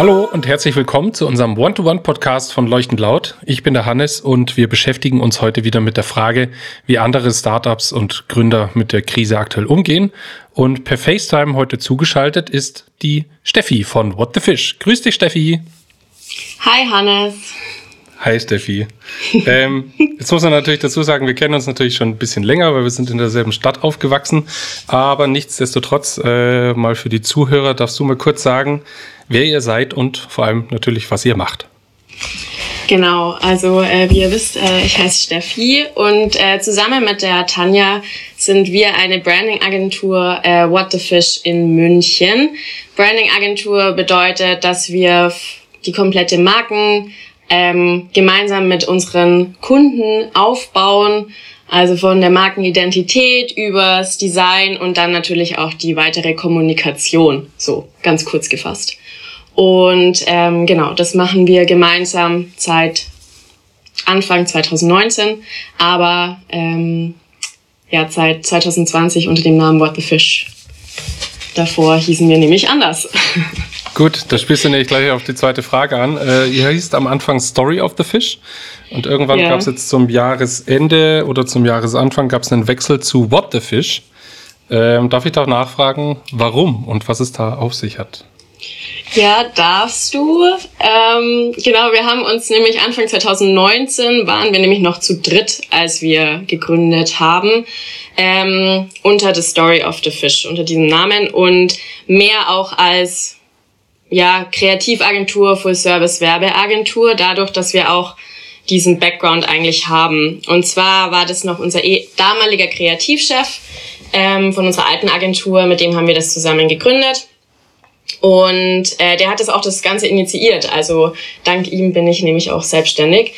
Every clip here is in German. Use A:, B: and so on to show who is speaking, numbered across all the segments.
A: Hallo und herzlich willkommen zu unserem One-to-One-Podcast von Leuchtend Laut. Ich bin der Hannes und wir beschäftigen uns heute wieder mit der Frage, wie andere Startups und Gründer mit der Krise aktuell umgehen. Und per FaceTime heute zugeschaltet ist die Steffi von What the Fish. Grüß dich, Steffi.
B: Hi, Hannes.
A: Hi Steffi. ähm, jetzt muss man natürlich dazu sagen, wir kennen uns natürlich schon ein bisschen länger, weil wir sind in derselben Stadt aufgewachsen. Aber nichtsdestotrotz, äh, mal für die Zuhörer, darfst du mal kurz sagen, wer ihr seid und vor allem natürlich, was ihr macht.
B: Genau, also äh, wie ihr wisst, äh, ich heiße Steffi und äh, zusammen mit der Tanja sind wir eine Branding-Agentur äh, What the Fish in München. Branding-Agentur bedeutet, dass wir die komplette Marken ähm, gemeinsam mit unseren Kunden aufbauen. Also von der Markenidentität übers Design und dann natürlich auch die weitere Kommunikation. So, ganz kurz gefasst. Und ähm, genau, das machen wir gemeinsam seit Anfang 2019, aber ähm, ja, seit 2020 unter dem Namen What the Fish. Davor hießen wir nämlich anders.
A: Gut, da spielst du nämlich gleich auf die zweite Frage an. Äh, ihr hießt am Anfang Story of the Fish und irgendwann yeah. gab es jetzt zum Jahresende oder zum Jahresanfang gab es einen Wechsel zu What the Fish. Ähm, darf ich da nachfragen, warum und was es da auf sich hat?
B: Ja, darfst du. Ähm, genau, wir haben uns nämlich Anfang 2019 waren wir nämlich noch zu dritt, als wir gegründet haben, ähm, unter The Story of the Fish, unter diesem Namen und mehr auch als ja, Kreativagentur, Full-Service Werbeagentur, dadurch, dass wir auch diesen Background eigentlich haben. Und zwar war das noch unser eh damaliger Kreativchef ähm, von unserer alten Agentur, mit dem haben wir das zusammen gegründet. Und äh, der hat das auch das Ganze initiiert. Also dank ihm bin ich nämlich auch selbstständig.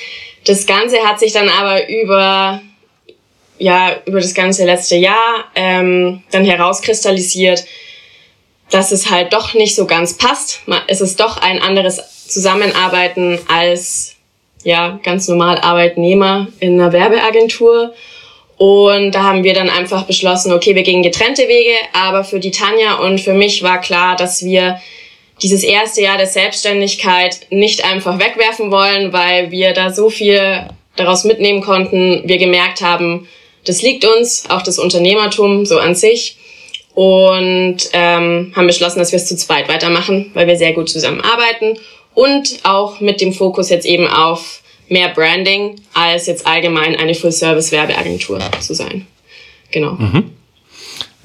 B: Das Ganze hat sich dann aber über ja über das ganze letzte Jahr ähm, dann herauskristallisiert, dass es halt doch nicht so ganz passt. Es ist doch ein anderes Zusammenarbeiten als ja ganz normal Arbeitnehmer in einer Werbeagentur. Und da haben wir dann einfach beschlossen, okay, wir gehen getrennte Wege. Aber für die Tanja und für mich war klar, dass wir dieses erste Jahr der Selbstständigkeit nicht einfach wegwerfen wollen, weil wir da so viel daraus mitnehmen konnten. Wir gemerkt haben, das liegt uns, auch das Unternehmertum so an sich und ähm, haben beschlossen, dass wir es zu zweit weitermachen, weil wir sehr gut zusammenarbeiten und auch mit dem Fokus jetzt eben auf mehr Branding als jetzt allgemein eine Full-Service-Werbeagentur zu sein. Genau.
A: Mhm.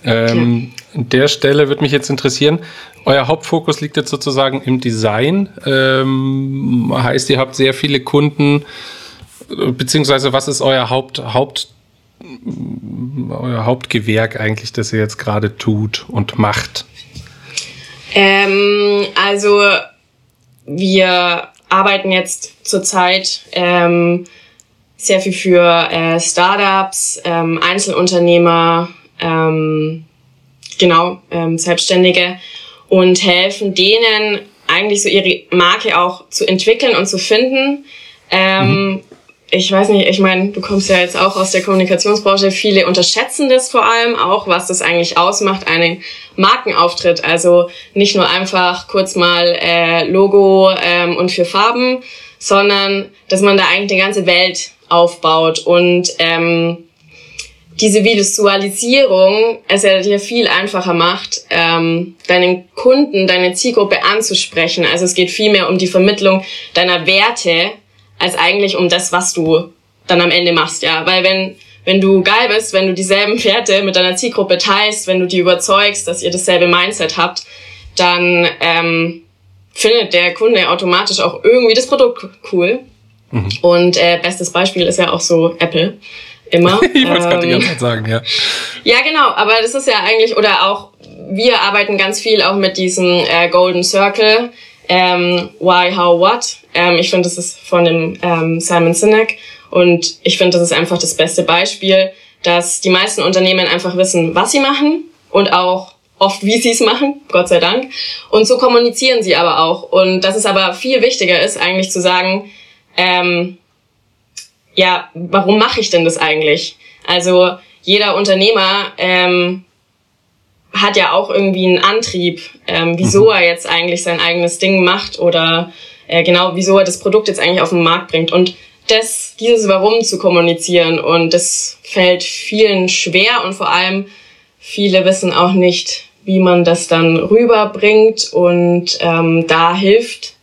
A: Ähm, ja. An der Stelle würde mich jetzt interessieren, euer Hauptfokus liegt jetzt sozusagen im Design. Ähm, heißt, ihr habt sehr viele Kunden, beziehungsweise was ist euer Haupt, Haupt euer Hauptgewerk eigentlich, das ihr jetzt gerade tut und macht?
B: Ähm, also wir arbeiten jetzt zurzeit ähm, sehr viel für äh, Startups, ähm, Einzelunternehmer, ähm, genau, ähm, Selbstständige und helfen denen eigentlich so ihre Marke auch zu entwickeln und zu finden. Ähm, mhm ich weiß nicht, ich meine, du kommst ja jetzt auch aus der Kommunikationsbranche. Viele unterschätzen das vor allem auch, was das eigentlich ausmacht, einen Markenauftritt. Also nicht nur einfach kurz mal äh, Logo ähm, und vier Farben, sondern dass man da eigentlich eine ganze Welt aufbaut und ähm, diese Visualisierung es ja dir viel einfacher macht, ähm, deinen Kunden, deine Zielgruppe anzusprechen. Also es geht viel mehr um die Vermittlung deiner Werte als eigentlich um das, was du dann am Ende machst, ja. Weil wenn, wenn du geil bist, wenn du dieselben Werte mit deiner Zielgruppe teilst, wenn du die überzeugst, dass ihr dasselbe Mindset habt, dann ähm, findet der Kunde automatisch auch irgendwie das Produkt cool. Mhm. Und äh, bestes Beispiel ist ja auch so Apple. Immer.
A: ich wollte es gerade die ganze Zeit sagen, ja.
B: Ja, genau, aber das ist ja eigentlich, oder auch, wir arbeiten ganz viel auch mit diesem äh, Golden Circle ähm, Why, How, What. Ähm, ich finde, das ist von dem ähm, Simon Sinek und ich finde, das ist einfach das beste Beispiel, dass die meisten Unternehmen einfach wissen, was sie machen und auch oft, wie sie es machen, Gott sei Dank. Und so kommunizieren sie aber auch. Und dass es aber viel wichtiger ist, eigentlich zu sagen, ähm, ja, warum mache ich denn das eigentlich? Also jeder Unternehmer ähm, hat ja auch irgendwie einen Antrieb, ähm, wieso mhm. er jetzt eigentlich sein eigenes Ding macht oder äh, genau, wieso er das Produkt jetzt eigentlich auf den Markt bringt. Und das, dieses Warum zu kommunizieren und das fällt vielen schwer und vor allem viele wissen auch nicht, wie man das dann rüberbringt und ähm, da hilft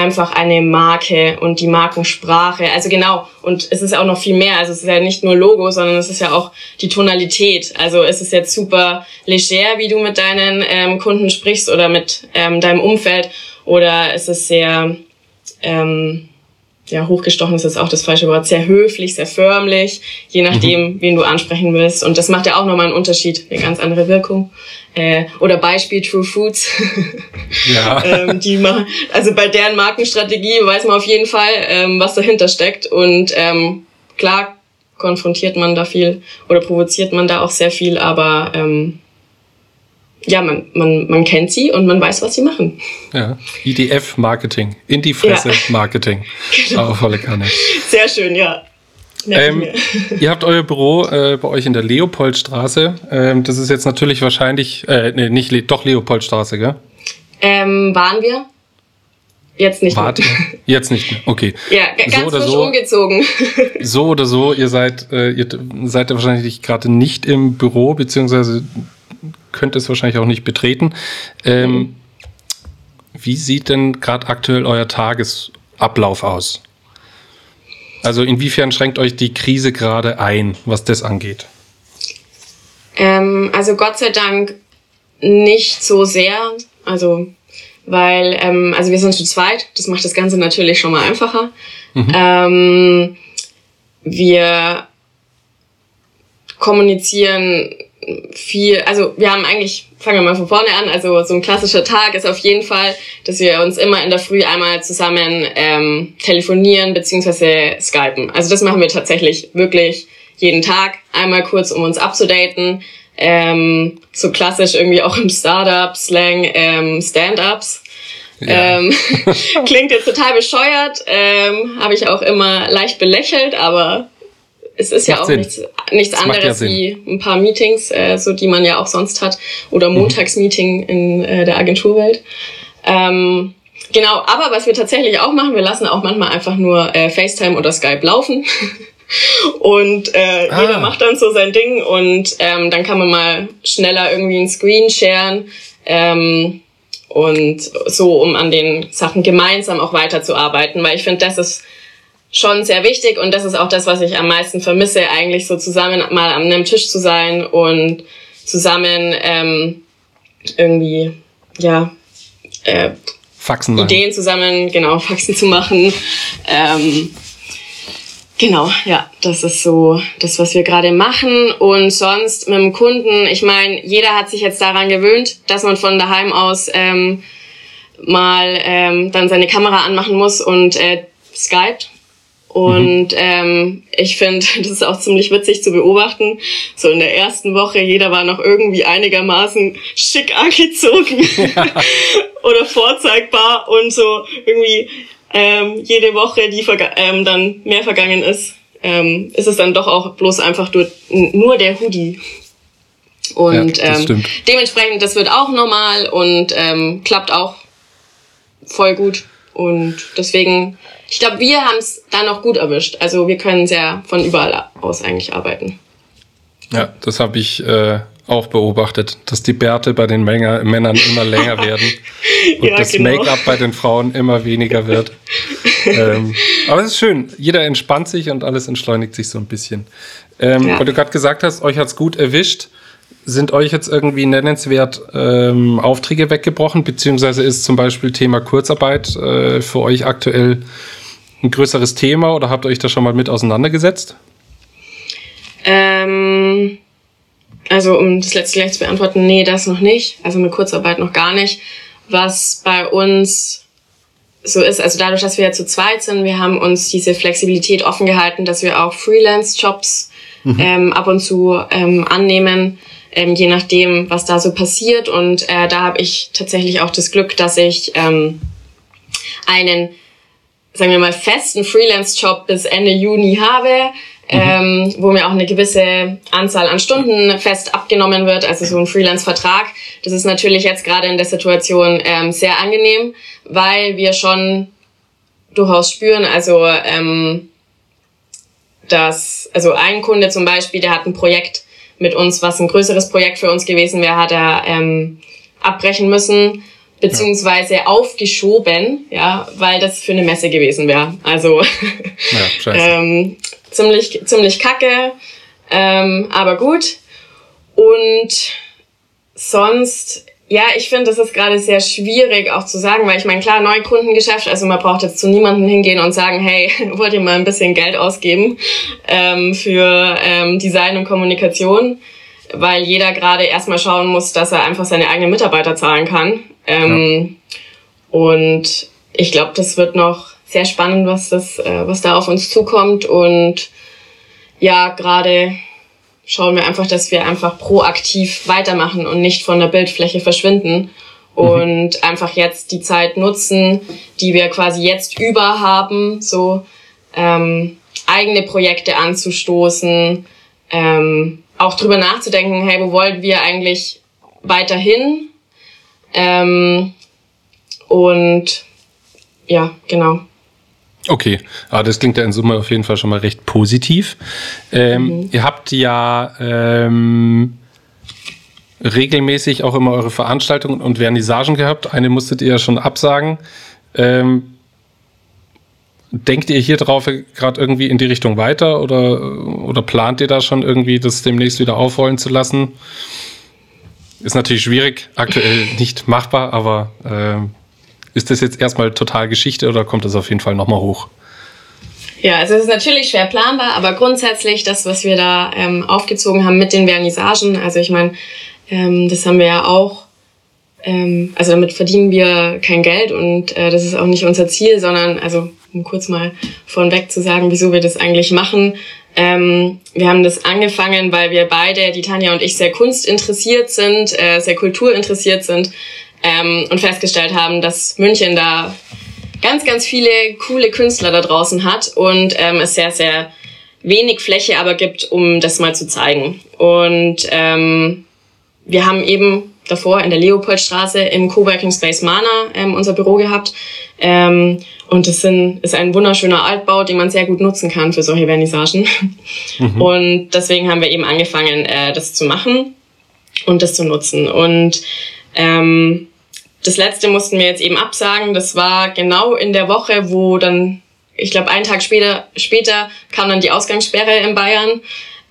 B: einfach eine Marke und die Markensprache. Also genau, und es ist auch noch viel mehr. Also es ist ja nicht nur Logo, sondern es ist ja auch die Tonalität. Also es ist jetzt super leger, wie du mit deinen ähm, Kunden sprichst oder mit ähm, deinem Umfeld. Oder es ist sehr, ähm, ja, hochgestochen ist jetzt auch das falsche Wort, sehr höflich, sehr förmlich, je nachdem, mhm. wen du ansprechen willst. Und das macht ja auch nochmal einen Unterschied, eine ganz andere Wirkung. Äh, oder Beispiel True Foods. Ja. ähm, die machen, also bei deren Markenstrategie weiß man auf jeden Fall, ähm, was dahinter steckt. Und ähm, klar konfrontiert man da viel oder provoziert man da auch sehr viel, aber ähm, ja, man, man, man kennt sie und man weiß, was sie machen.
A: Ja, IDF-Marketing, in die Fresse-Marketing. Genau. Aber volle Kanne.
B: Sehr schön, ja.
A: Ähm, ihr habt euer Büro äh, bei euch in der Leopoldstraße. Ähm, das ist jetzt natürlich wahrscheinlich, äh, nee, nicht, Le doch Leopoldstraße, gell?
B: Ähm, waren wir? Jetzt nicht
A: Wart mehr. Jetzt nicht mehr, okay.
B: Ja, ganz so oder so, umgezogen.
A: So oder so, ihr seid, äh, ihr seid ja wahrscheinlich gerade nicht im Büro, beziehungsweise könnt es wahrscheinlich auch nicht betreten. Ähm. Wie sieht denn gerade aktuell euer Tagesablauf aus? Also inwiefern schränkt euch die Krise gerade ein, was das angeht?
B: Ähm, also Gott sei Dank nicht so sehr. Also weil, ähm, also wir sind zu zweit, das macht das Ganze natürlich schon mal einfacher. Mhm. Ähm, wir kommunizieren viel, also wir haben eigentlich, fangen wir mal von vorne an, also so ein klassischer Tag ist auf jeden Fall, dass wir uns immer in der Früh einmal zusammen ähm, telefonieren beziehungsweise skypen. Also das machen wir tatsächlich wirklich jeden Tag, einmal kurz, um uns abzudaten. Ähm, so klassisch irgendwie auch im Startup-Slang ähm, Stand-ups. Ja. Ähm, klingt jetzt total bescheuert, ähm, habe ich auch immer leicht belächelt, aber es ist ja auch Sinn. nichts, nichts anderes ja wie ein paar Meetings, äh, so die man ja auch sonst hat, oder mhm. Montagsmeeting in äh, der Agenturwelt. Ähm, genau, aber was wir tatsächlich auch machen, wir lassen auch manchmal einfach nur äh, FaceTime oder Skype laufen. und äh, ah. jeder macht dann so sein Ding und ähm, dann kann man mal schneller irgendwie einen Screen sharen. Ähm, und so, um an den Sachen gemeinsam auch weiterzuarbeiten, weil ich finde, das ist schon sehr wichtig und das ist auch das, was ich am meisten vermisse, eigentlich so zusammen mal an einem Tisch zu sein und zusammen ähm, irgendwie, ja, äh,
A: Faxen
B: Ideen zusammen, genau, Faxen zu machen. Ähm, genau, ja, das ist so das, was wir gerade machen. Und sonst mit dem Kunden, ich meine, jeder hat sich jetzt daran gewöhnt, dass man von daheim aus ähm, mal ähm, dann seine Kamera anmachen muss und äh, Skype und mhm. ähm, ich finde, das ist auch ziemlich witzig zu beobachten. So in der ersten Woche, jeder war noch irgendwie einigermaßen schick angezogen oder vorzeigbar und so irgendwie ähm, jede Woche, die ähm, dann mehr vergangen ist, ähm, ist es dann doch auch bloß einfach nur, nur der Hoodie. Und ja, ähm, dementsprechend, das wird auch normal und ähm, klappt auch voll gut. Und deswegen ich glaube, wir haben es da noch gut erwischt. Also wir können sehr von überall aus eigentlich arbeiten.
A: Ja, das habe ich äh, auch beobachtet, dass die Bärte bei den Mänger, Männern immer länger werden und ja, das genau. Make-up bei den Frauen immer weniger wird. ähm, aber es ist schön, jeder entspannt sich und alles entschleunigt sich so ein bisschen. Ähm, ja. Weil du gerade gesagt hast, euch hat es gut erwischt. Sind euch jetzt irgendwie nennenswert ähm, Aufträge weggebrochen, beziehungsweise ist zum Beispiel Thema Kurzarbeit äh, für euch aktuell ein größeres Thema oder habt ihr euch da schon mal mit auseinandergesetzt?
B: Ähm, also um das letzte gleich zu beantworten, nee, das noch nicht. Also mit Kurzarbeit noch gar nicht. Was bei uns so ist, also dadurch, dass wir ja zu zweit sind, wir haben uns diese Flexibilität offen gehalten, dass wir auch Freelance-Jobs mhm. ähm, ab und zu ähm, annehmen, ähm, je nachdem, was da so passiert. Und äh, da habe ich tatsächlich auch das Glück, dass ich ähm, einen sagen wir mal, festen Freelance-Job bis Ende Juni habe, ähm, wo mir auch eine gewisse Anzahl an Stunden fest abgenommen wird, also so ein Freelance-Vertrag. Das ist natürlich jetzt gerade in der Situation ähm, sehr angenehm, weil wir schon durchaus spüren, also ähm, dass, also ein Kunde zum Beispiel, der hat ein Projekt mit uns, was ein größeres Projekt für uns gewesen wäre, hat er ähm, abbrechen müssen beziehungsweise ja. aufgeschoben, ja, weil das für eine Messe gewesen wäre. Also ja, ähm, ziemlich ziemlich kacke, ähm, aber gut. Und sonst ja, ich finde, das ist gerade sehr schwierig auch zu sagen, weil ich meine, klar, Neukundengeschäft, also man braucht jetzt zu niemandem hingehen und sagen, hey, wollt ihr mal ein bisschen Geld ausgeben ähm, für ähm, Design und Kommunikation, weil jeder gerade erstmal schauen muss, dass er einfach seine eigenen Mitarbeiter zahlen kann. Ähm, ja. Und ich glaube, das wird noch sehr spannend, was das, äh, was da auf uns zukommt und ja, gerade schauen wir einfach, dass wir einfach proaktiv weitermachen und nicht von der Bildfläche verschwinden und mhm. einfach jetzt die Zeit nutzen, die wir quasi jetzt über haben, so ähm, eigene Projekte anzustoßen, ähm, auch drüber nachzudenken, hey, wo wollen wir eigentlich weiterhin? Ähm, und ja, genau.
A: Okay, aber das klingt ja in Summe auf jeden Fall schon mal recht positiv. Ähm, mhm. Ihr habt ja ähm, regelmäßig auch immer eure Veranstaltungen und Vernissagen gehabt. Eine musstet ihr ja schon absagen. Ähm, denkt ihr hier drauf gerade irgendwie in die Richtung weiter oder, oder plant ihr da schon irgendwie, das demnächst wieder aufrollen zu lassen? Ist natürlich schwierig, aktuell nicht machbar, aber äh, ist das jetzt erstmal total Geschichte oder kommt das auf jeden Fall nochmal hoch?
B: Ja, also es ist natürlich schwer planbar, aber grundsätzlich das, was wir da ähm, aufgezogen haben mit den Vernissagen, also ich meine, ähm, das haben wir ja auch, ähm, also damit verdienen wir kein Geld und äh, das ist auch nicht unser Ziel, sondern, also um kurz mal vornweg zu sagen, wieso wir das eigentlich machen. Ähm, wir haben das angefangen, weil wir beide, die Tanja und ich, sehr kunstinteressiert sind, äh, sehr kulturinteressiert sind ähm, und festgestellt haben, dass München da ganz, ganz viele coole Künstler da draußen hat und ähm, es sehr, sehr wenig Fläche aber gibt, um das mal zu zeigen. Und ähm, wir haben eben davor in der Leopoldstraße im Coworking Space Mana ähm, unser Büro gehabt. Ähm, und das sind, ist ein wunderschöner Altbau, den man sehr gut nutzen kann für solche Vernissagen. Mhm. Und deswegen haben wir eben angefangen, äh, das zu machen und das zu nutzen. Und ähm, das letzte mussten wir jetzt eben absagen. Das war genau in der Woche, wo dann, ich glaube, einen Tag später, später kam dann die Ausgangssperre in Bayern.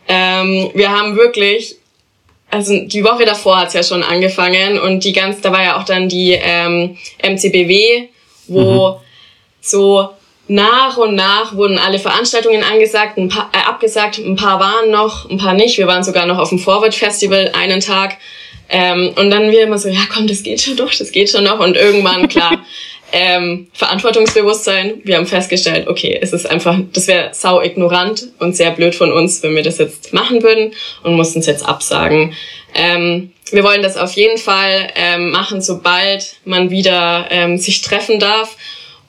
B: Ähm, wir haben wirklich, also die Woche davor hat's ja schon angefangen und die ganz, da war ja auch dann die ähm, MCBW, wo mhm. so nach und nach wurden alle Veranstaltungen angesagt, ein paar, äh, abgesagt, ein paar waren noch, ein paar nicht. Wir waren sogar noch auf dem Forward Festival einen Tag. Ähm, und dann wir immer so, ja komm, das geht schon doch, das geht schon noch. Und irgendwann, klar, ähm, Verantwortungsbewusstsein. Wir haben festgestellt, okay, es ist einfach, das wäre sau ignorant und sehr blöd von uns, wenn wir das jetzt machen würden und mussten es jetzt absagen. Ähm, wir wollen das auf jeden Fall ähm, machen, sobald man wieder ähm, sich treffen darf.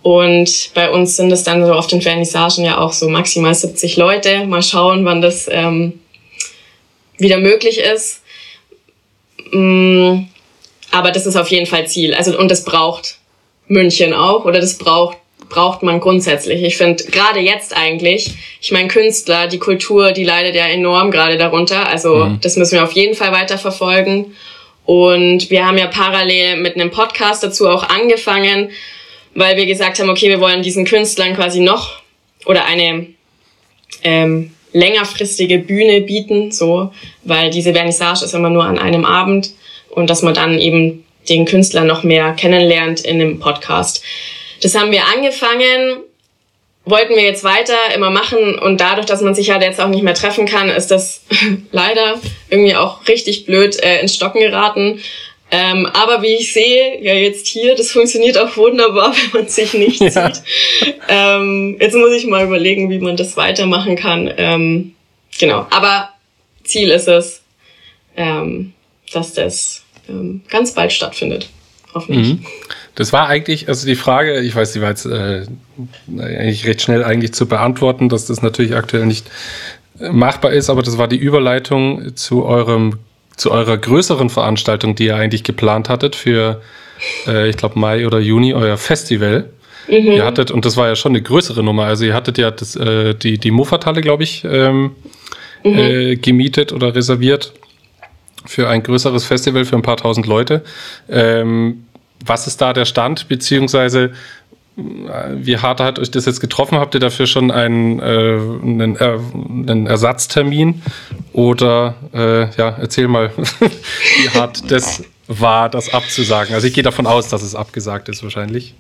B: Und bei uns sind es dann so auf den Vernissagen ja auch so maximal 70 Leute. Mal schauen, wann das ähm, wieder möglich ist. Mm, aber das ist auf jeden Fall Ziel. Also, und das braucht München auch oder das braucht braucht man grundsätzlich. Ich finde gerade jetzt eigentlich, ich meine Künstler, die Kultur, die leidet ja enorm gerade darunter. Also mhm. das müssen wir auf jeden Fall weiter verfolgen. Und wir haben ja parallel mit einem Podcast dazu auch angefangen, weil wir gesagt haben, okay, wir wollen diesen Künstlern quasi noch oder eine ähm, längerfristige Bühne bieten, so, weil diese Vernissage ist immer nur an einem Abend und dass man dann eben den Künstler noch mehr kennenlernt in einem Podcast. Das haben wir angefangen, wollten wir jetzt weiter immer machen und dadurch, dass man sich ja jetzt auch nicht mehr treffen kann, ist das leider irgendwie auch richtig blöd äh, ins Stocken geraten. Ähm, aber wie ich sehe, ja jetzt hier, das funktioniert auch wunderbar, wenn man sich nicht ja. sieht. Ähm, jetzt muss ich mal überlegen, wie man das weitermachen kann. Ähm, genau, aber Ziel ist es, ähm, dass das ähm, ganz bald stattfindet. Hoffentlich. Mhm.
A: Das war eigentlich, also die Frage, ich weiß, die war jetzt äh, eigentlich recht schnell eigentlich zu beantworten, dass das natürlich aktuell nicht machbar ist, aber das war die Überleitung zu eurem zu eurer größeren Veranstaltung, die ihr eigentlich geplant hattet für, äh, ich glaube, Mai oder Juni, euer Festival. Mhm. Ihr hattet, und das war ja schon eine größere Nummer, also ihr hattet ja das, äh, die, die Muffathalle, glaube ich, ähm, mhm. äh, gemietet oder reserviert für ein größeres Festival für ein paar tausend Leute. Ähm, was ist da der Stand, beziehungsweise wie hart hat euch das jetzt getroffen? Habt ihr dafür schon einen, äh, einen, äh, einen Ersatztermin? Oder äh, ja, erzähl mal, wie hart das war, das abzusagen. Also ich gehe davon aus, dass es abgesagt ist wahrscheinlich.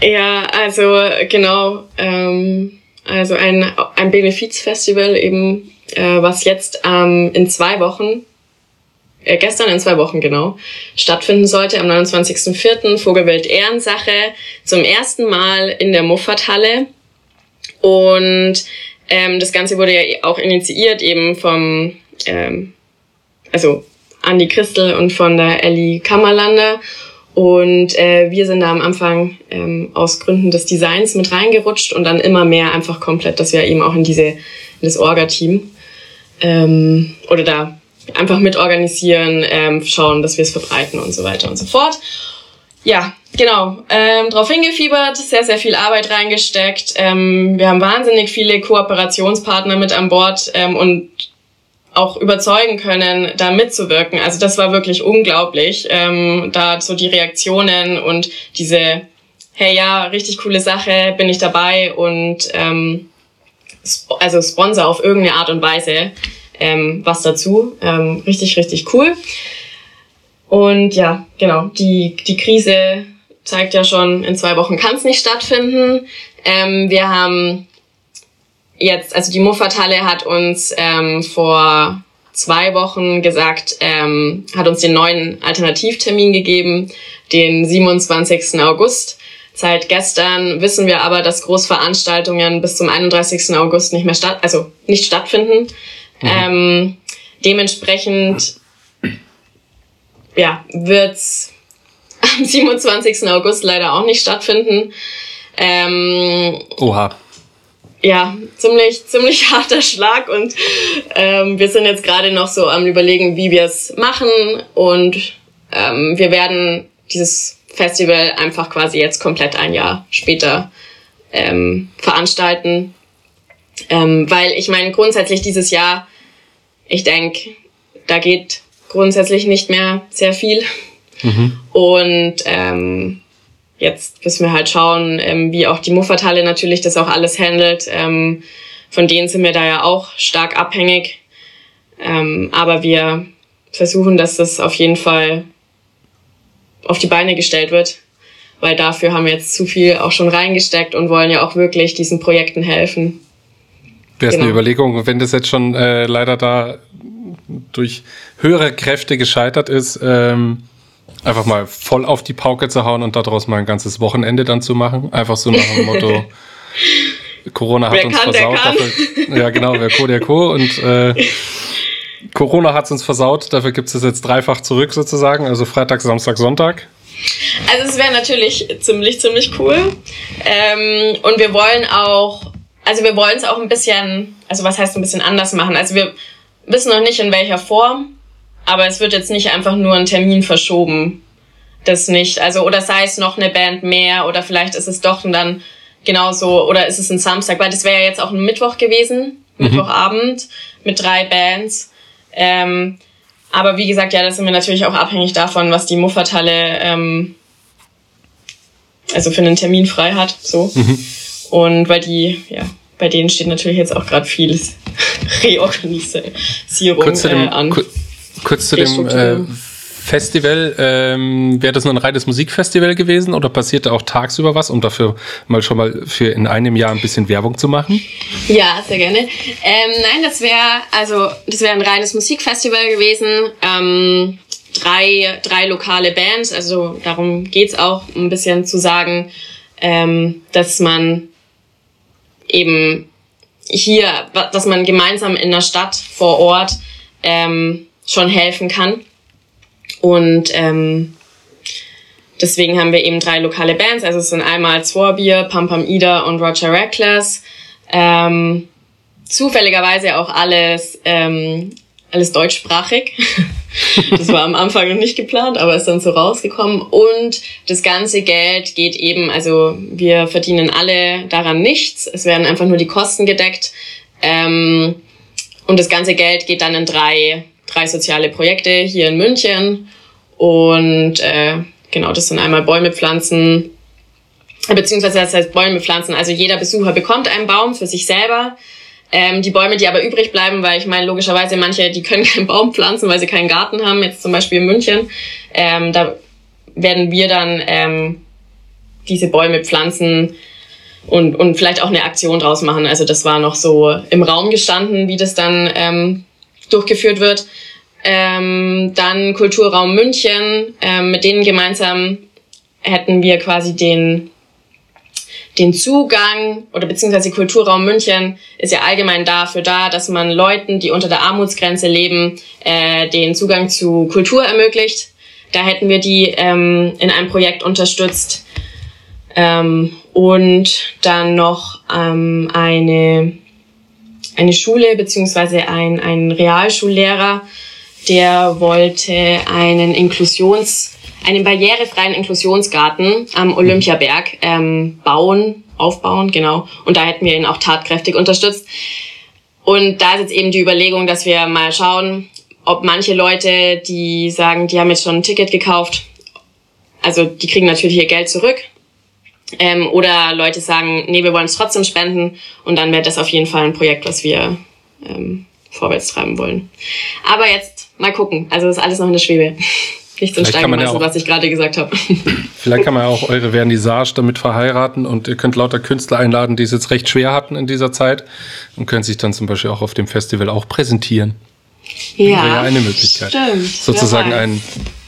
B: Ja, also genau. Ähm, also ein, ein Benefizfestival eben, äh, was jetzt ähm, in zwei Wochen äh, gestern in zwei Wochen genau, stattfinden sollte am 29.04. Vogelwild Ehrensache zum ersten Mal in der Muffathalle. Und ähm, das Ganze wurde ja auch initiiert eben vom, ähm, also Andi Christel und von der Ellie Kammerlander. Und äh, wir sind da am Anfang ähm, aus Gründen des Designs mit reingerutscht und dann immer mehr einfach komplett, dass wir eben auch in diese in das Orga-Team ähm, oder da einfach mitorganisieren, ähm, schauen, dass wir es verbreiten und so weiter und so fort. Ja, genau. Ähm, drauf hingefiebert, sehr, sehr viel Arbeit reingesteckt. Ähm, wir haben wahnsinnig viele Kooperationspartner mit an Bord ähm, und auch überzeugen können, da mitzuwirken. Also das war wirklich unglaublich, ähm, da so die Reaktionen und diese, hey ja, richtig coole Sache, bin ich dabei und ähm, also Sponsor auf irgendeine Art und Weise ähm, was dazu. Ähm, richtig, richtig cool. Und ja, genau, die, die Krise zeigt ja schon, in zwei Wochen kann es nicht stattfinden. Ähm, wir haben jetzt, also die Muffathalle hat uns ähm, vor zwei Wochen gesagt, ähm, hat uns den neuen Alternativtermin gegeben, den 27. August. Seit gestern wissen wir aber, dass Großveranstaltungen bis zum 31. August nicht mehr statt, also nicht stattfinden. Mhm. Ähm, dementsprechend ja, wird's am 27. August leider auch nicht stattfinden. Ähm,
A: Oha.
B: Ja, ziemlich, ziemlich harter Schlag und ähm, wir sind jetzt gerade noch so am überlegen, wie wir es machen und ähm, wir werden dieses Festival einfach quasi jetzt komplett ein Jahr später ähm, veranstalten. Ähm, weil ich meine, grundsätzlich dieses Jahr ich denke, da geht grundsätzlich nicht mehr sehr viel. Mhm. Und ähm, jetzt müssen wir halt schauen, ähm, wie auch die Muffathalle natürlich das auch alles handelt. Ähm, von denen sind wir da ja auch stark abhängig. Ähm, aber wir versuchen, dass das auf jeden Fall auf die Beine gestellt wird, weil dafür haben wir jetzt zu viel auch schon reingesteckt und wollen ja auch wirklich diesen Projekten helfen.
A: Wäre es genau. eine Überlegung, wenn das jetzt schon äh, leider da durch höhere Kräfte gescheitert ist, ähm, einfach mal voll auf die Pauke zu hauen und daraus mal ein ganzes Wochenende dann zu machen. Einfach so nach dem Motto, Corona hat wer uns kann, versaut. Dafür, ja, genau, wer Co, der Co. Und äh, Corona hat es uns versaut, dafür gibt es jetzt dreifach zurück sozusagen, also Freitag, Samstag, Sonntag.
B: Also es wäre natürlich ziemlich, ziemlich cool. Ähm, und wir wollen auch also wir wollen es auch ein bisschen, also was heißt ein bisschen anders machen? Also wir wissen noch nicht in welcher Form, aber es wird jetzt nicht einfach nur ein Termin verschoben. Das nicht. Also, oder sei es noch eine Band mehr oder vielleicht ist es doch dann genauso oder ist es ein Samstag, weil das wäre ja jetzt auch ein Mittwoch gewesen, mhm. Mittwochabend mit drei Bands. Ähm, aber wie gesagt, ja, da sind wir natürlich auch abhängig davon, was die Muffathalle ähm, also für einen Termin frei hat. So. Mhm. Und weil die, ja, bei denen steht natürlich jetzt auch gerade viel Reorganisierung kurz zu dem, äh, an.
A: Kurz zu dem äh, Festival, ähm, wäre das nur ein reines Musikfestival gewesen oder passiert da auch tagsüber was, um dafür mal schon mal für in einem Jahr ein bisschen Werbung zu machen?
B: Ja, sehr gerne. Ähm, nein, das wäre also das wäre ein reines Musikfestival gewesen. Ähm, drei, drei lokale Bands, also darum geht's auch, ein bisschen zu sagen, ähm, dass man eben hier, dass man gemeinsam in der Stadt vor Ort ähm, schon helfen kann. Und ähm, deswegen haben wir eben drei lokale Bands. Also es sind einmal Zwarbier, Pam Pam Ida und Roger Reckless. Ähm, zufälligerweise auch alles, ähm, alles deutschsprachig. das war am Anfang noch nicht geplant, aber ist dann so rausgekommen. Und das ganze Geld geht eben, also wir verdienen alle daran nichts. Es werden einfach nur die Kosten gedeckt. Ähm, und das ganze Geld geht dann in drei, drei soziale Projekte hier in München. Und äh, genau, das sind einmal Bäume pflanzen, beziehungsweise das heißt Bäume pflanzen. Also jeder Besucher bekommt einen Baum für sich selber. Ähm, die Bäume, die aber übrig bleiben, weil ich meine, logischerweise manche, die können keinen Baum pflanzen, weil sie keinen Garten haben, jetzt zum Beispiel in München, ähm, da werden wir dann ähm, diese Bäume pflanzen und, und vielleicht auch eine Aktion draus machen. Also das war noch so im Raum gestanden, wie das dann ähm, durchgeführt wird. Ähm, dann Kulturraum München, ähm, mit denen gemeinsam hätten wir quasi den den Zugang oder beziehungsweise Kulturraum München ist ja allgemein dafür da, dass man Leuten, die unter der Armutsgrenze leben, äh, den Zugang zu Kultur ermöglicht. Da hätten wir die ähm, in einem Projekt unterstützt. Ähm, und dann noch ähm, eine, eine Schule beziehungsweise ein, ein Realschullehrer, der wollte einen Inklusions- einen barrierefreien Inklusionsgarten am Olympiaberg ähm, bauen, aufbauen, genau. Und da hätten wir ihn auch tatkräftig unterstützt. Und da ist jetzt eben die Überlegung, dass wir mal schauen, ob manche Leute, die sagen, die haben jetzt schon ein Ticket gekauft, also die kriegen natürlich ihr Geld zurück. Ähm, oder Leute sagen, nee, wir wollen es trotzdem spenden. Und dann wäre das auf jeden Fall ein Projekt, was wir ähm, vorwärts treiben wollen. Aber jetzt mal gucken. Also ist alles noch in der Schwebe nichts in Stein gemeißelt, ja was ich gerade gesagt habe.
A: Vielleicht kann man ja auch eure Vernissage damit verheiraten und ihr könnt lauter Künstler einladen, die es jetzt recht schwer hatten in dieser Zeit und können sich dann zum Beispiel auch auf dem Festival auch präsentieren.
B: Ja, ja
A: eine Möglichkeit. Stimmt, sozusagen ein,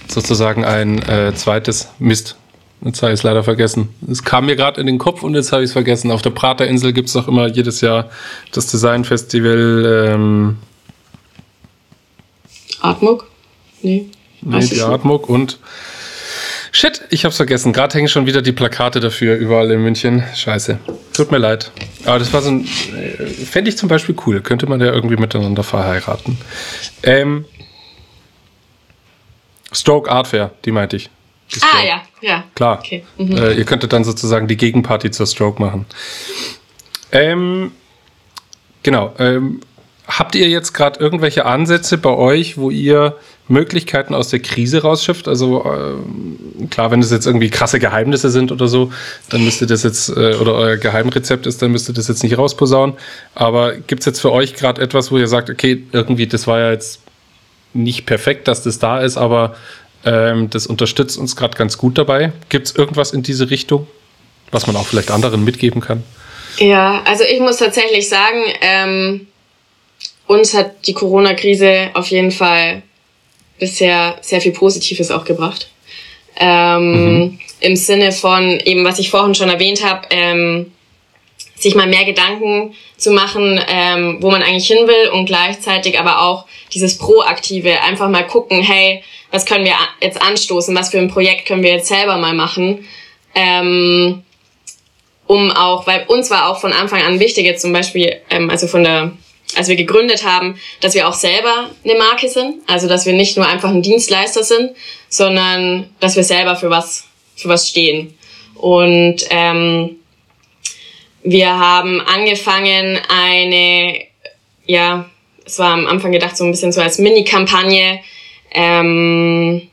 A: sozusagen ein äh, zweites Mist. Jetzt habe ich es leider vergessen. Es kam mir gerade in den Kopf und jetzt habe ich es vergessen. Auf der Praterinsel gibt es doch immer jedes Jahr das Designfestival. Ähm
B: Atmung? Nee.
A: Nee, die Atmung und Shit, ich hab's vergessen. Gerade hängen schon wieder die Plakate dafür überall in München. Scheiße. Tut mir leid. Aber das war so ein. Äh, Fände ich zum Beispiel cool. Könnte man ja irgendwie miteinander verheiraten. Ähm, Stroke Art Fair, die meinte ich.
B: Die ah, ja, ja.
A: Klar. Okay. Mhm. Äh, ihr könntet dann sozusagen die Gegenparty zur Stroke machen. Ähm, genau. Ähm, habt ihr jetzt gerade irgendwelche Ansätze bei euch, wo ihr Möglichkeiten aus der Krise rausschifft? Also äh, klar, wenn es jetzt irgendwie krasse Geheimnisse sind oder so, dann müsst ihr das jetzt, äh, oder euer Geheimrezept ist, dann müsst ihr das jetzt nicht rausposaunen. Aber gibt es jetzt für euch gerade etwas, wo ihr sagt, okay, irgendwie, das war ja jetzt nicht perfekt, dass das da ist, aber ähm, das unterstützt uns gerade ganz gut dabei. Gibt es irgendwas in diese Richtung, was man auch vielleicht anderen mitgeben kann?
B: Ja, also ich muss tatsächlich sagen, ähm, uns hat die Corona-Krise auf jeden Fall bisher sehr viel Positives auch gebracht. Ähm, mhm. Im Sinne von eben, was ich vorhin schon erwähnt habe, ähm, sich mal mehr Gedanken zu machen, ähm, wo man eigentlich hin will und gleichzeitig aber auch dieses Proaktive, einfach mal gucken, hey, was können wir jetzt anstoßen, was für ein Projekt können wir jetzt selber mal machen, ähm, um auch, weil uns war auch von Anfang an wichtig, jetzt zum Beispiel, ähm, also von der als wir gegründet haben, dass wir auch selber eine Marke sind. Also dass wir nicht nur einfach ein Dienstleister sind, sondern dass wir selber für was, für was stehen. Und ähm, wir haben angefangen eine, ja, es war am Anfang gedacht so ein bisschen so als Mini-Kampagne, ähm,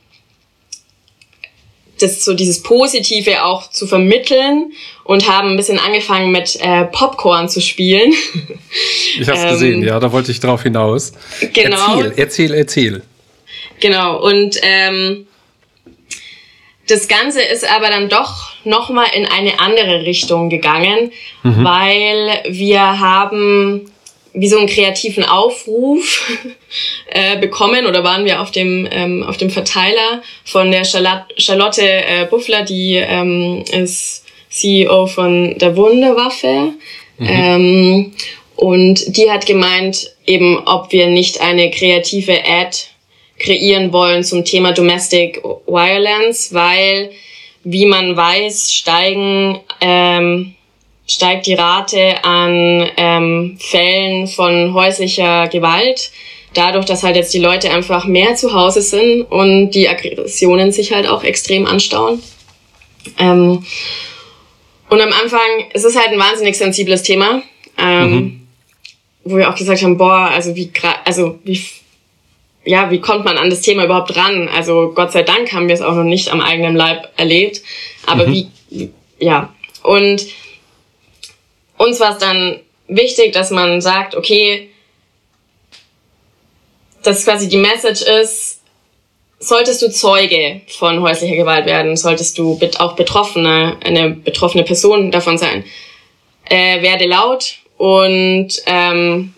B: das so dieses Positive auch zu vermitteln und haben ein bisschen angefangen mit äh, Popcorn zu spielen.
A: Ich habe es ähm, gesehen, ja, da wollte ich drauf hinaus. Genau. Erzähl, erzähl, erzähl.
B: Genau und ähm, das Ganze ist aber dann doch nochmal in eine andere Richtung gegangen, mhm. weil wir haben wie so einen kreativen Aufruf äh, bekommen oder waren wir auf dem ähm, auf dem Verteiler von der Charlotte äh, Buffler, die ähm, ist CEO von der Wunderwaffe mhm. ähm, und die hat gemeint eben, ob wir nicht eine kreative Ad kreieren wollen zum Thema Domestic Violence, weil wie man weiß steigen ähm, steigt die Rate an ähm, Fällen von häuslicher Gewalt. Dadurch, dass halt jetzt die Leute einfach mehr zu Hause sind und die Aggressionen sich halt auch extrem anstauen. Ähm, und am Anfang, es ist halt ein wahnsinnig sensibles Thema, ähm, mhm. wo wir auch gesagt haben, boah, also wie, also wie, ja, wie kommt man an das Thema überhaupt ran? Also Gott sei Dank haben wir es auch noch nicht am eigenen Leib erlebt, aber mhm. wie, ja. Und uns war es dann wichtig, dass man sagt, okay, dass quasi die Message ist, solltest du Zeuge von häuslicher Gewalt werden, solltest du auch Betroffene, eine betroffene Person davon sein, äh, werde laut und ähm,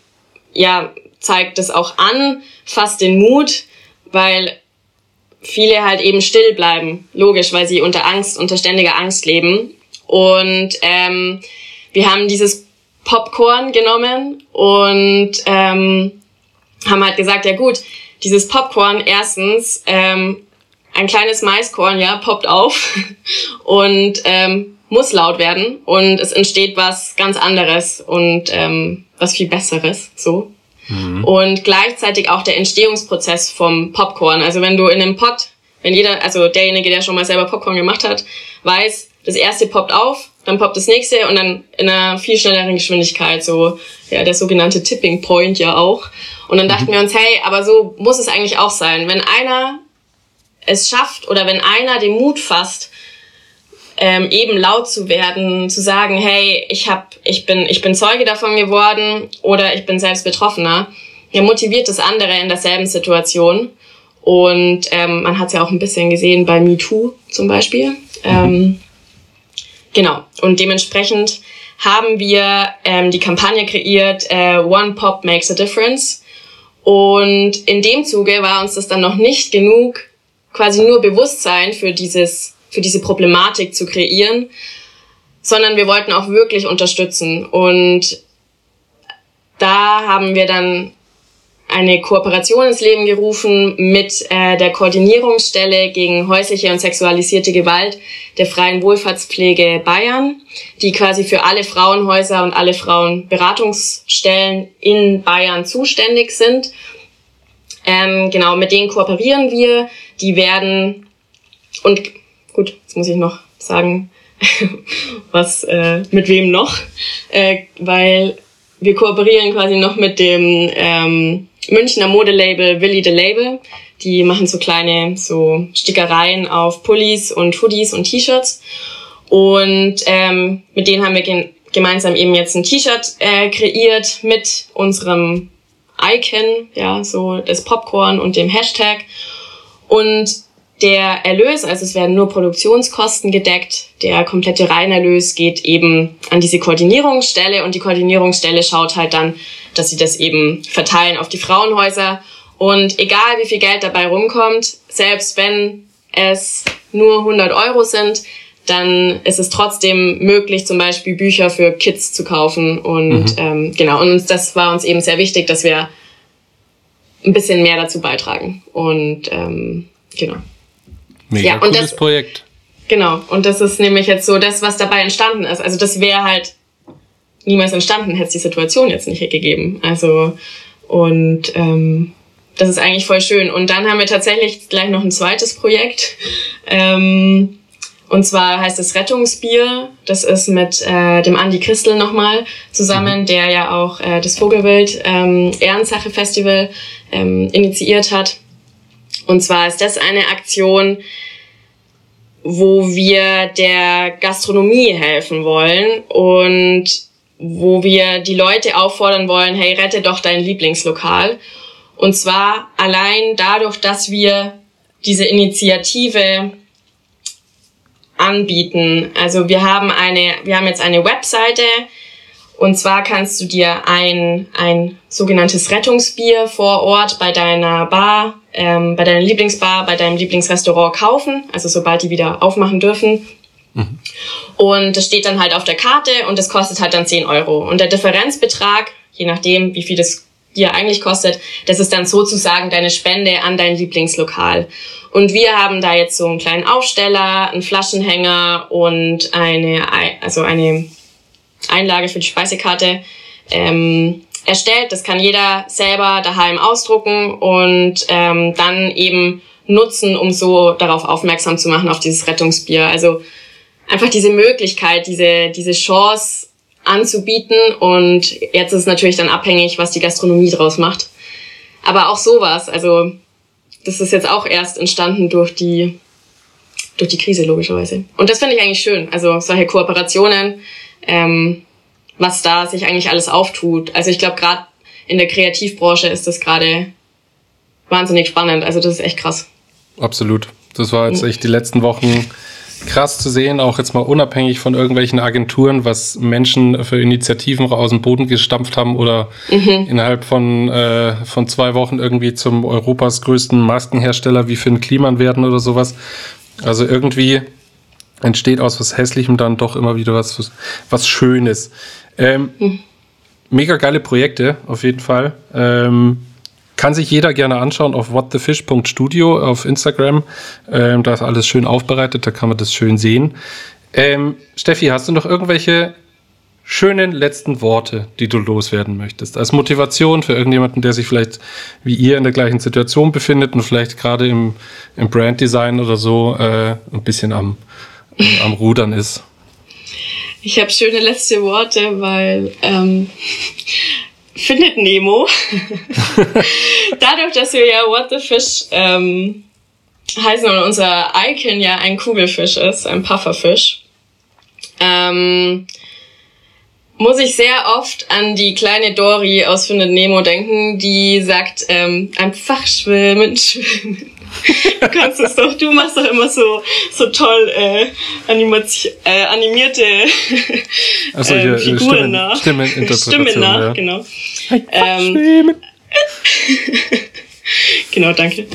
B: ja, zeigt es auch an, fasst den Mut, weil viele halt eben still bleiben, logisch, weil sie unter Angst, unter ständiger Angst leben. Und ähm, wir haben dieses Popcorn genommen und ähm, haben halt gesagt, ja gut, dieses Popcorn erstens, ähm, ein kleines Maiskorn, ja, poppt auf und ähm, muss laut werden und es entsteht was ganz anderes und ähm, was viel Besseres, so. Mhm. Und gleichzeitig auch der Entstehungsprozess vom Popcorn. Also wenn du in einem Pot, wenn jeder, also derjenige, der schon mal selber Popcorn gemacht hat, weiß, das erste poppt auf, dann poppt das nächste und dann in einer viel schnelleren Geschwindigkeit, so ja, der sogenannte Tipping Point ja auch. Und dann dachten mhm. wir uns, hey, aber so muss es eigentlich auch sein. Wenn einer es schafft oder wenn einer den Mut fasst, ähm, eben laut zu werden, zu sagen, hey, ich hab, ich bin, ich bin Zeuge davon geworden oder ich bin selbst Betroffener, ja, motiviert das andere in derselben Situation. Und ähm, man hat es ja auch ein bisschen gesehen bei MeToo zum Beispiel. Mhm. Ähm, Genau. Und dementsprechend haben wir ähm, die Kampagne kreiert, äh, One Pop Makes a Difference. Und in dem Zuge war uns das dann noch nicht genug, quasi nur Bewusstsein für dieses, für diese Problematik zu kreieren, sondern wir wollten auch wirklich unterstützen. Und da haben wir dann eine Kooperation ins Leben gerufen mit äh, der Koordinierungsstelle gegen häusliche und sexualisierte Gewalt der Freien Wohlfahrtspflege Bayern, die quasi für alle Frauenhäuser und alle Frauenberatungsstellen in Bayern zuständig sind. Ähm, genau, mit denen kooperieren wir. Die werden und gut, jetzt muss ich noch sagen, was äh, mit wem noch, äh, weil wir kooperieren quasi noch mit dem ähm, Münchner Modelabel Willy the Label. Die machen so kleine so Stickereien auf Pullis und Hoodies und T-Shirts. Und ähm, mit denen haben wir gemeinsam eben jetzt ein T-Shirt äh, kreiert mit unserem Icon, ja, so das Popcorn und dem Hashtag. Und der Erlös, also es werden nur Produktionskosten gedeckt, der komplette Reinerlös geht eben an diese Koordinierungsstelle und die Koordinierungsstelle schaut halt dann, dass sie das eben verteilen auf die Frauenhäuser. Und egal wie viel Geld dabei rumkommt, selbst wenn es nur 100 Euro sind, dann ist es trotzdem möglich, zum Beispiel Bücher für Kids zu kaufen. Und mhm. ähm, genau, und das war uns eben sehr wichtig, dass wir ein bisschen mehr dazu beitragen. Und ähm, genau.
A: Mega ja, cooles das, Projekt.
B: Genau, und das ist nämlich jetzt so das, was dabei entstanden ist. Also das wäre halt niemals entstanden, hätte es die Situation jetzt nicht gegeben. Also und ähm, das ist eigentlich voll schön. Und dann haben wir tatsächlich gleich noch ein zweites Projekt. Ähm, und zwar heißt es Rettungsbier. Das ist mit äh, dem Andi Christel nochmal zusammen, mhm. der ja auch äh, das Vogelwild ähm, Ehrensache Festival ähm, initiiert hat. Und zwar ist das eine Aktion, wo wir der Gastronomie helfen wollen und wo wir die Leute auffordern wollen, hey, rette doch dein Lieblingslokal. Und zwar allein dadurch, dass wir diese Initiative anbieten. Also wir haben eine, wir haben jetzt eine Webseite, und zwar kannst du dir ein, ein sogenanntes Rettungsbier vor Ort bei deiner Bar, ähm, bei deiner Lieblingsbar, bei deinem Lieblingsrestaurant kaufen, also sobald die wieder aufmachen dürfen. Mhm. Und das steht dann halt auf der Karte und das kostet halt dann 10 Euro. Und der Differenzbetrag, je nachdem, wie viel das Bier eigentlich kostet, das ist dann sozusagen deine Spende an dein Lieblingslokal. Und wir haben da jetzt so einen kleinen Aufsteller, einen Flaschenhänger und eine, also eine Einlage für die Speisekarte ähm, erstellt. Das kann jeder selber daheim ausdrucken und ähm, dann eben nutzen, um so darauf aufmerksam zu machen, auf dieses Rettungsbier. Also einfach diese Möglichkeit, diese, diese Chance anzubieten. Und jetzt ist es natürlich dann abhängig, was die Gastronomie draus macht. Aber auch sowas, also das ist jetzt auch erst entstanden durch die, durch die Krise logischerweise. Und das finde ich eigentlich schön. Also solche Kooperationen, ähm, was da sich eigentlich alles auftut. Also ich glaube, gerade in der Kreativbranche ist das gerade wahnsinnig spannend. Also das ist echt krass.
A: Absolut. Das war jetzt echt die letzten Wochen krass zu sehen, auch jetzt mal unabhängig von irgendwelchen Agenturen, was Menschen für Initiativen aus dem Boden gestampft haben oder mhm. innerhalb von, äh, von zwei Wochen irgendwie zum Europas größten Maskenhersteller wie Finn Kliman werden oder sowas. Also irgendwie entsteht aus was Hässlichem dann doch immer wieder was, was Schönes. Ähm, mhm. Mega geile Projekte, auf jeden Fall. Ähm, kann sich jeder gerne anschauen auf whatthefish.studio auf Instagram. Ähm, da ist alles schön aufbereitet, da kann man das schön sehen. Ähm, Steffi, hast du noch irgendwelche schönen letzten Worte, die du loswerden möchtest? Als Motivation für irgendjemanden, der sich vielleicht wie ihr in der gleichen Situation befindet und vielleicht gerade im, im Branddesign oder so äh, ein bisschen am, am Rudern ist.
B: Ich habe schöne letzte Worte, weil ähm, findet Nemo. Dadurch, dass wir ja What the Fish ähm, heißen und unser Icon ja ein Kugelfisch ist, ein Pufferfisch, ähm, muss ich sehr oft an die kleine Dory aus Findet Nemo denken, die sagt, ähm, einfach schwimmen, schwimmen. Du kannst es doch, du machst doch immer so, so toll äh, Animation, äh, animierte
A: also hier, äh, Figuren Stimmen, nach.
B: Stimmen nach, ja. genau.
A: Ähm,
B: genau, danke.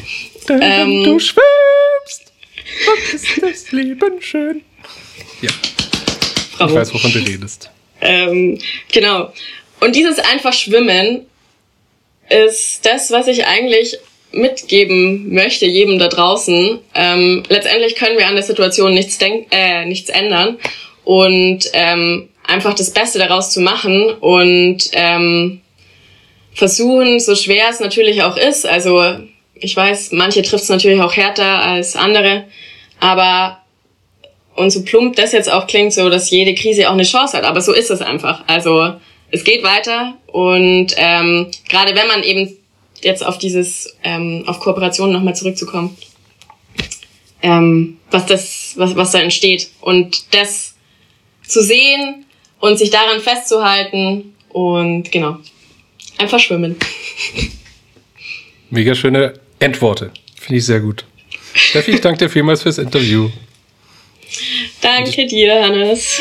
A: Denn ähm, du schwimmst, dann ist das Leben schön. Ja. Bravo. Ich weiß, wovon du redest.
B: Ähm, genau. Und dieses einfach Schwimmen ist das, was ich eigentlich mitgeben möchte, jedem da draußen. Ähm, letztendlich können wir an der Situation nichts, denk äh, nichts ändern und ähm, einfach das Beste daraus zu machen und ähm, versuchen, so schwer es natürlich auch ist. Also ich weiß, manche trifft es natürlich auch härter als andere, aber und so plump das jetzt auch klingt, so dass jede Krise auch eine Chance hat, aber so ist es einfach. Also es geht weiter und ähm, gerade wenn man eben jetzt auf dieses, ähm, auf Kooperationen nochmal zurückzukommen, ähm, was das, was, was da entsteht und das zu sehen und sich daran festzuhalten und genau, einfach schwimmen.
A: Mega schöne Endworte. Finde ich sehr gut. Steffi, ich danke dir vielmals fürs Interview.
B: Danke dir, Hannes.